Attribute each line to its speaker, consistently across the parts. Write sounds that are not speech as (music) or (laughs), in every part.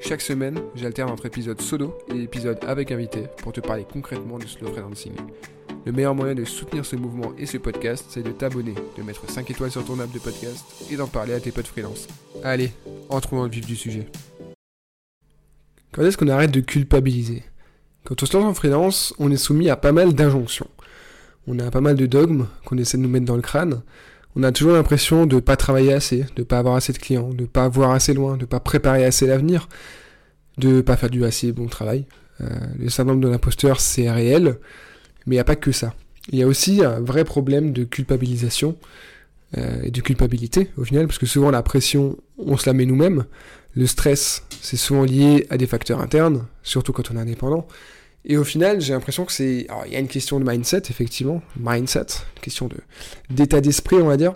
Speaker 1: Chaque semaine, j'alterne entre épisodes solo et épisodes avec invité pour te parler concrètement du slow freelancing. Le meilleur moyen de soutenir ce mouvement et ce podcast, c'est de t'abonner, de mettre 5 étoiles sur ton app de podcast et d'en parler à tes potes freelance. Allez, entrons dans le vif du sujet. Quand est-ce qu'on arrête de culpabiliser? Quand on se lance en freelance, on est soumis à pas mal d'injonctions. On a pas mal de dogmes qu'on essaie de nous mettre dans le crâne. On a toujours l'impression de ne pas travailler assez, de pas avoir assez de clients, de pas voir assez loin, de ne pas préparer assez l'avenir, de pas faire du assez bon travail. Euh, le syndrome de l'imposteur, c'est réel, mais il n'y a pas que ça. Il y a aussi un vrai problème de culpabilisation euh, et de culpabilité au final, parce que souvent la pression, on se la met nous-mêmes. Le stress, c'est souvent lié à des facteurs internes, surtout quand on est indépendant. Et au final, j'ai l'impression que c'est. Alors, il y a une question de mindset, effectivement. Mindset, une question de, d'état d'esprit, on va dire.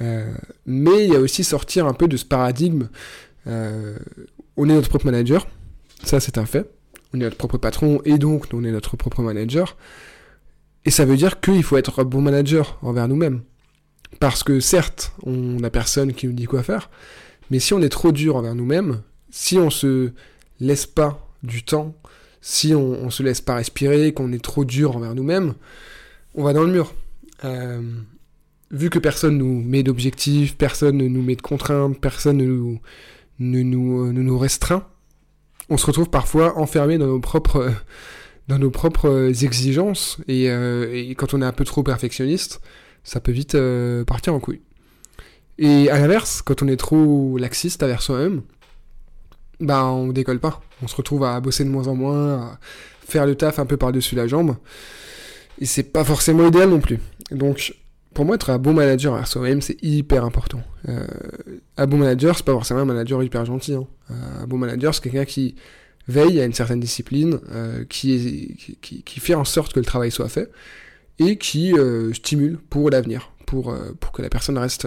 Speaker 1: Euh, mais il y a aussi sortir un peu de ce paradigme. Euh, on est notre propre manager. Ça, c'est un fait. On est notre propre patron et donc on est notre propre manager. Et ça veut dire qu'il faut être un bon manager envers nous-mêmes. Parce que certes, on n'a personne qui nous dit quoi faire. Mais si on est trop dur envers nous-mêmes, si on se laisse pas du temps si on, on se laisse pas respirer, qu'on est trop dur envers nous-mêmes, on va dans le mur. Euh, vu que personne nous met d'objectifs, personne ne nous met de contraintes, personne ne nous, ne nous, ne nous restreint, on se retrouve parfois enfermé dans nos propres, (laughs) dans nos propres exigences. Et, euh, et, quand on est un peu trop perfectionniste, ça peut vite euh, partir en couille. Et à l'inverse, quand on est trop laxiste envers soi-même, bah on décolle pas. On se retrouve à bosser de moins en moins, à faire le taf un peu par-dessus la jambe. Et c'est pas forcément idéal non plus. Donc, pour moi, être un bon manager à soi-même, c'est hyper important. Euh, un bon manager, c'est pas forcément un manager hyper gentil. Hein. Un bon manager, c'est quelqu'un qui veille à une certaine discipline, euh, qui, fait en sorte que le travail soit fait, et qui euh, stimule pour l'avenir, pour, pour que la personne reste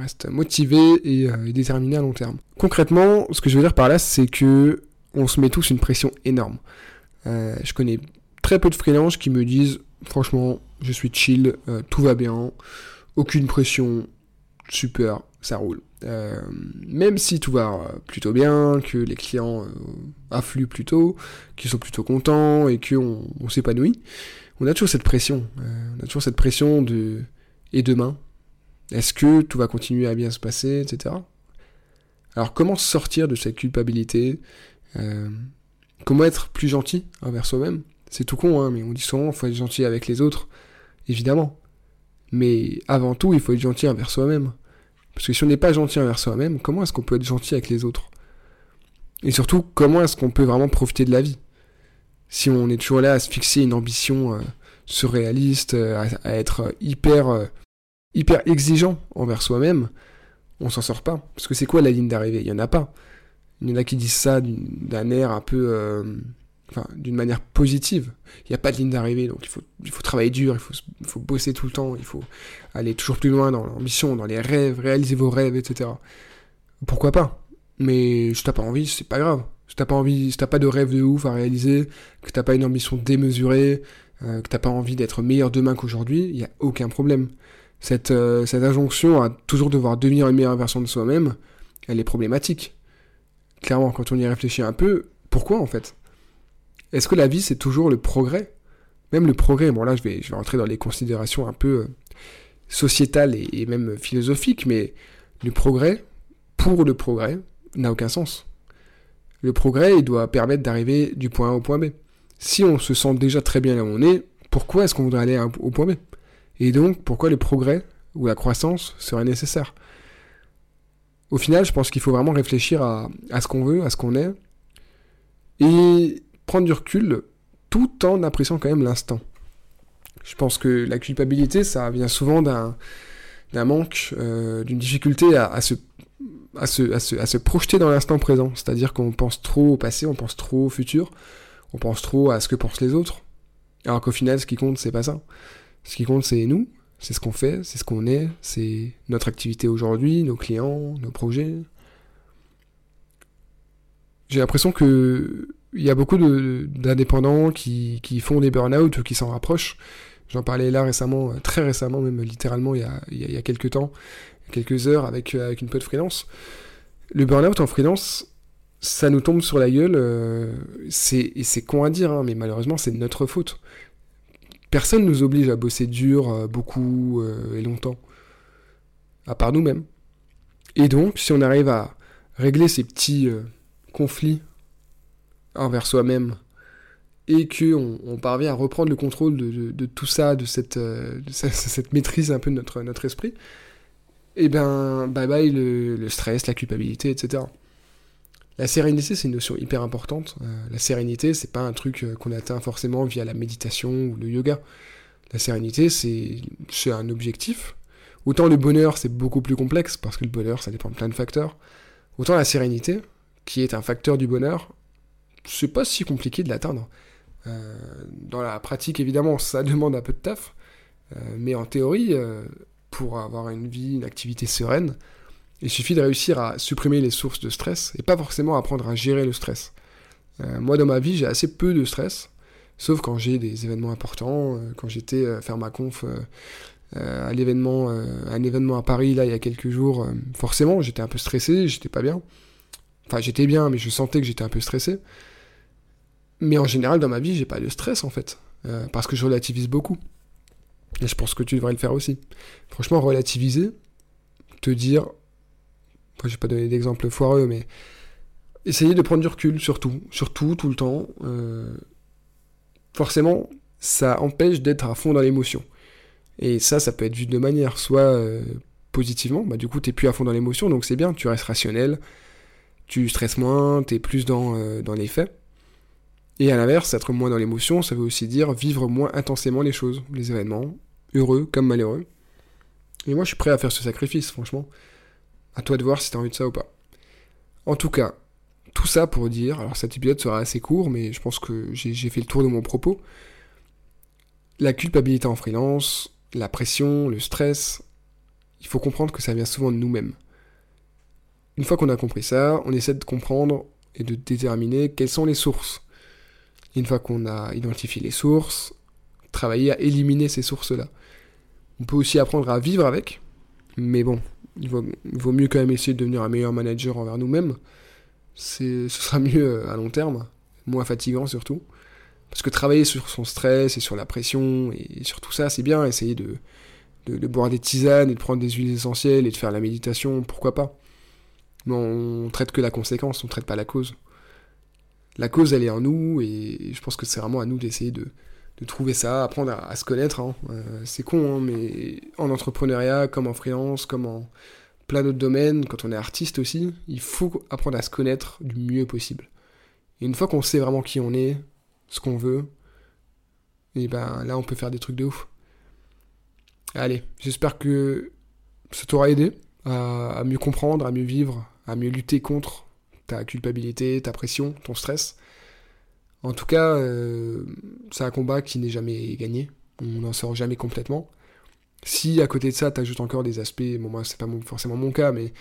Speaker 1: reste motivé et, euh, et, déterminé à long terme. Concrètement, ce que je veux dire par là, c'est que on se met tous une pression énorme. Euh, je connais très peu de freelances qui me disent, franchement, je suis chill, euh, tout va bien, aucune pression, super, ça roule. Même si tout va plutôt bien, que les clients affluent plutôt, qu'ils sont plutôt contents et qu'on on, s'épanouit, on a toujours cette pression. on a toujours cette pression de et demain, est-ce que tout va continuer à bien se passer, etc. Alors comment sortir de cette culpabilité? Euh, Comment être plus gentil envers soi-même? C'est tout con, hein, mais on dit souvent qu'il faut être gentil avec les autres, évidemment. Mais avant tout, il faut être gentil envers soi-même. Parce que si on n'est pas gentil envers soi-même, comment est-ce qu'on peut être gentil avec les autres? Et surtout, comment est-ce qu'on peut vraiment profiter de la vie? Si on est toujours là à se fixer une ambition euh, surréaliste, euh, à, être hyper hyper exigeant envers soi-même, on s'en sort pas. Parce que c'est quoi la ligne d'arrivée? Il y en a pas. Il y en a qui disent ça d'un air un peu... Euh, d'une manière positive. Il n'y a pas de ligne d'arrivée, donc il faut, il faut travailler dur, il faut, il faut bosser tout le temps, il faut aller toujours plus loin dans l'ambition, dans les rêves, réaliser vos rêves, etc. Pourquoi pas? Mais si t'as pas envie, c'est pas grave. Si t'as pas envie, si t'as pas de rêve de ouf à réaliser, que t'as pas une ambition démesurée, euh, que t'as pas envie d'être meilleur demain qu'aujourd'hui, il n'y a aucun problème cette, euh, cette injonction à toujours devoir devenir une meilleure version de soi-même, elle est problématique. Clairement, quand on y réfléchit un peu, pourquoi en fait? Est-ce que la vie c'est toujours le progrès? Même le progrès, bon là je vais, je rentrer dans les considérations un peu euh, sociétales et, et même philosophiques, mais le progrès, pour le progrès, n'a aucun sens. Le progrès, il doit permettre d'arriver du point A au point B. Si on se sent déjà très bien là où on est, pourquoi est-ce qu'on voudrait aller au point B? Et donc, pourquoi le progrès ou la croissance serait nécessaire Au final, je pense qu'il faut vraiment réfléchir à, ce qu'on veut, à ce qu'on est, et prendre du recul tout en appréciant quand même l'instant. Je pense que la culpabilité, ça vient souvent d'un manque, euh, d'une difficulté à se, à se projeter dans l'instant présent. C'est-à-dire qu'on pense trop au passé, on pense trop au futur, on pense trop à ce que pensent les autres. Alors qu'au final, ce qui compte, c'est pas ça. Ce qui compte, c'est nous, c'est ce qu'on fait, c'est ce qu'on est, c'est notre activité aujourd'hui, nos clients, nos projets. J'ai l'impression que il y a beaucoup d'indépendants qui, font des burn-out ou qui s'en rapprochent. J'en parlais là récemment, très récemment, même littéralement il y a, quelques temps, quelques heures avec, avec une pote freelance. Le burn-out en freelance, ça nous tombe sur la gueule. Euh, c'est, con à dire, hein, mais malheureusement, c'est notre faute. Personne nous oblige à bosser dur, euh, beaucoup euh, et longtemps. À part nous-mêmes. Et donc, si on arrive à régler ces petits conflits envers soi-même et qu'on on parvient à reprendre le contrôle de, tout ça, de (laughs) cette, maîtrise un peu de notre, esprit, et eh ben bye bye le, stress, la culpabilité, etc. La sérénité, c'est une notion hyper importante. Euh, la sérénité, c'est pas un truc euh, qu'on atteint forcément via la méditation ou le yoga. La sérénité, c'est un objectif. Autant le bonheur, c'est beaucoup plus complexe, parce que le bonheur, ça dépend de plein de facteurs. Autant la sérénité, qui est un facteur du bonheur, c'est pas si compliqué de l'atteindre. Euh, dans la pratique, évidemment, ça (laughs) demande un peu de taf, mais en théorie, pour avoir une vie, une activité sereine, il suffit de réussir à supprimer les sources de stress et pas forcément apprendre à gérer le stress. Euh, moi, dans ma vie, j'ai assez peu de stress, sauf quand j'ai des événements importants. Euh, quand j'étais euh, faire ma conf à l'événement, un événement à Paris il y a quelques jours, forcément, j'étais un peu stressé, j'étais pas bien. Enfin, j'étais bien, mais je sentais que j'étais un peu stressé. Mais en général, dans ma vie, j'ai pas de stress en fait, parce que je relativise beaucoup. Et je pense que tu devrais le faire aussi. Franchement, relativiser, te dire, je vais pas donner d'exemple foireux, mais essayer de prendre du recul sur tout, sur tout, tout le temps. Euh, forcément, ça empêche d'être à fond dans l'émotion. Et ça, ça peut être vu de deux manières. Soit euh, positivement, bah, du coup, tu n'es plus à fond dans l'émotion, donc c'est bien, tu restes rationnel, tu stresses moins, tu es plus dans, euh, dans les faits. Et à l'inverse, être moins dans l'émotion, ça veut aussi dire vivre moins intensément les choses, les événements, heureux comme malheureux. Et moi, je suis prêt à faire ce sacrifice, franchement. À toi de voir si t'as envie de ça ou pas. En tout cas, tout ça pour dire, alors cet épisode sera assez court, mais je pense que j'ai fait le tour de mon propos. La culpabilité en freelance, la pression, le stress, il faut comprendre que ça vient souvent de nous-mêmes. Une fois qu'on a compris ça, on essaie de comprendre et de déterminer quelles sont les sources. Une fois qu'on a identifié les sources, travailler à éliminer ces sources-là. On peut aussi apprendre à vivre avec, mais bon, il vaut, mieux quand même essayer de devenir un meilleur manager envers nous-mêmes. Ce sera mieux euh, à long terme, moins fatigant surtout. Parce que travailler sur son stress et sur la pression et sur tout ça, c'est bien. Essayer de, de, boire des tisanes et de prendre des huiles essentielles et de faire la méditation, pourquoi pas. Mais on traite que la conséquence, on traite pas la cause. La cause, elle est en nous et je pense que c'est vraiment à nous d'essayer de, de trouver ça, apprendre à, se connaître. Hein. Euh, c'est con, hein, mais en entrepreneuriat, comme en freelance, comme en plein d'autres domaines, quand on est artiste aussi, il faut apprendre à se connaître du mieux possible. Et une fois qu'on sait vraiment qui on est, ce qu'on veut, et ben là on peut faire des trucs de ouf. Allez, j'espère que ça t'aura aidé à mieux comprendre, à mieux vivre, à mieux lutter contre ta culpabilité, ta pression, ton stress. En tout cas, euh, c'est un combat qui n'est jamais gagné. On n'en sort jamais complètement. Si à côté de ça, tu ajoutes encore des aspects, bon, moi, c'est pas forcément mon cas, mais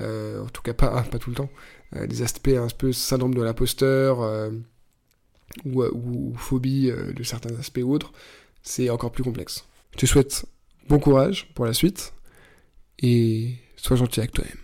Speaker 1: euh, en tout cas, pas, (laughs) pas tout le temps, euh, des aspects un peu syndrome de l'imposteur ou, ou, phobie de certains aspects ou autres, c'est encore plus complexe. Je te souhaite bon courage pour la suite et sois gentil avec toi-même.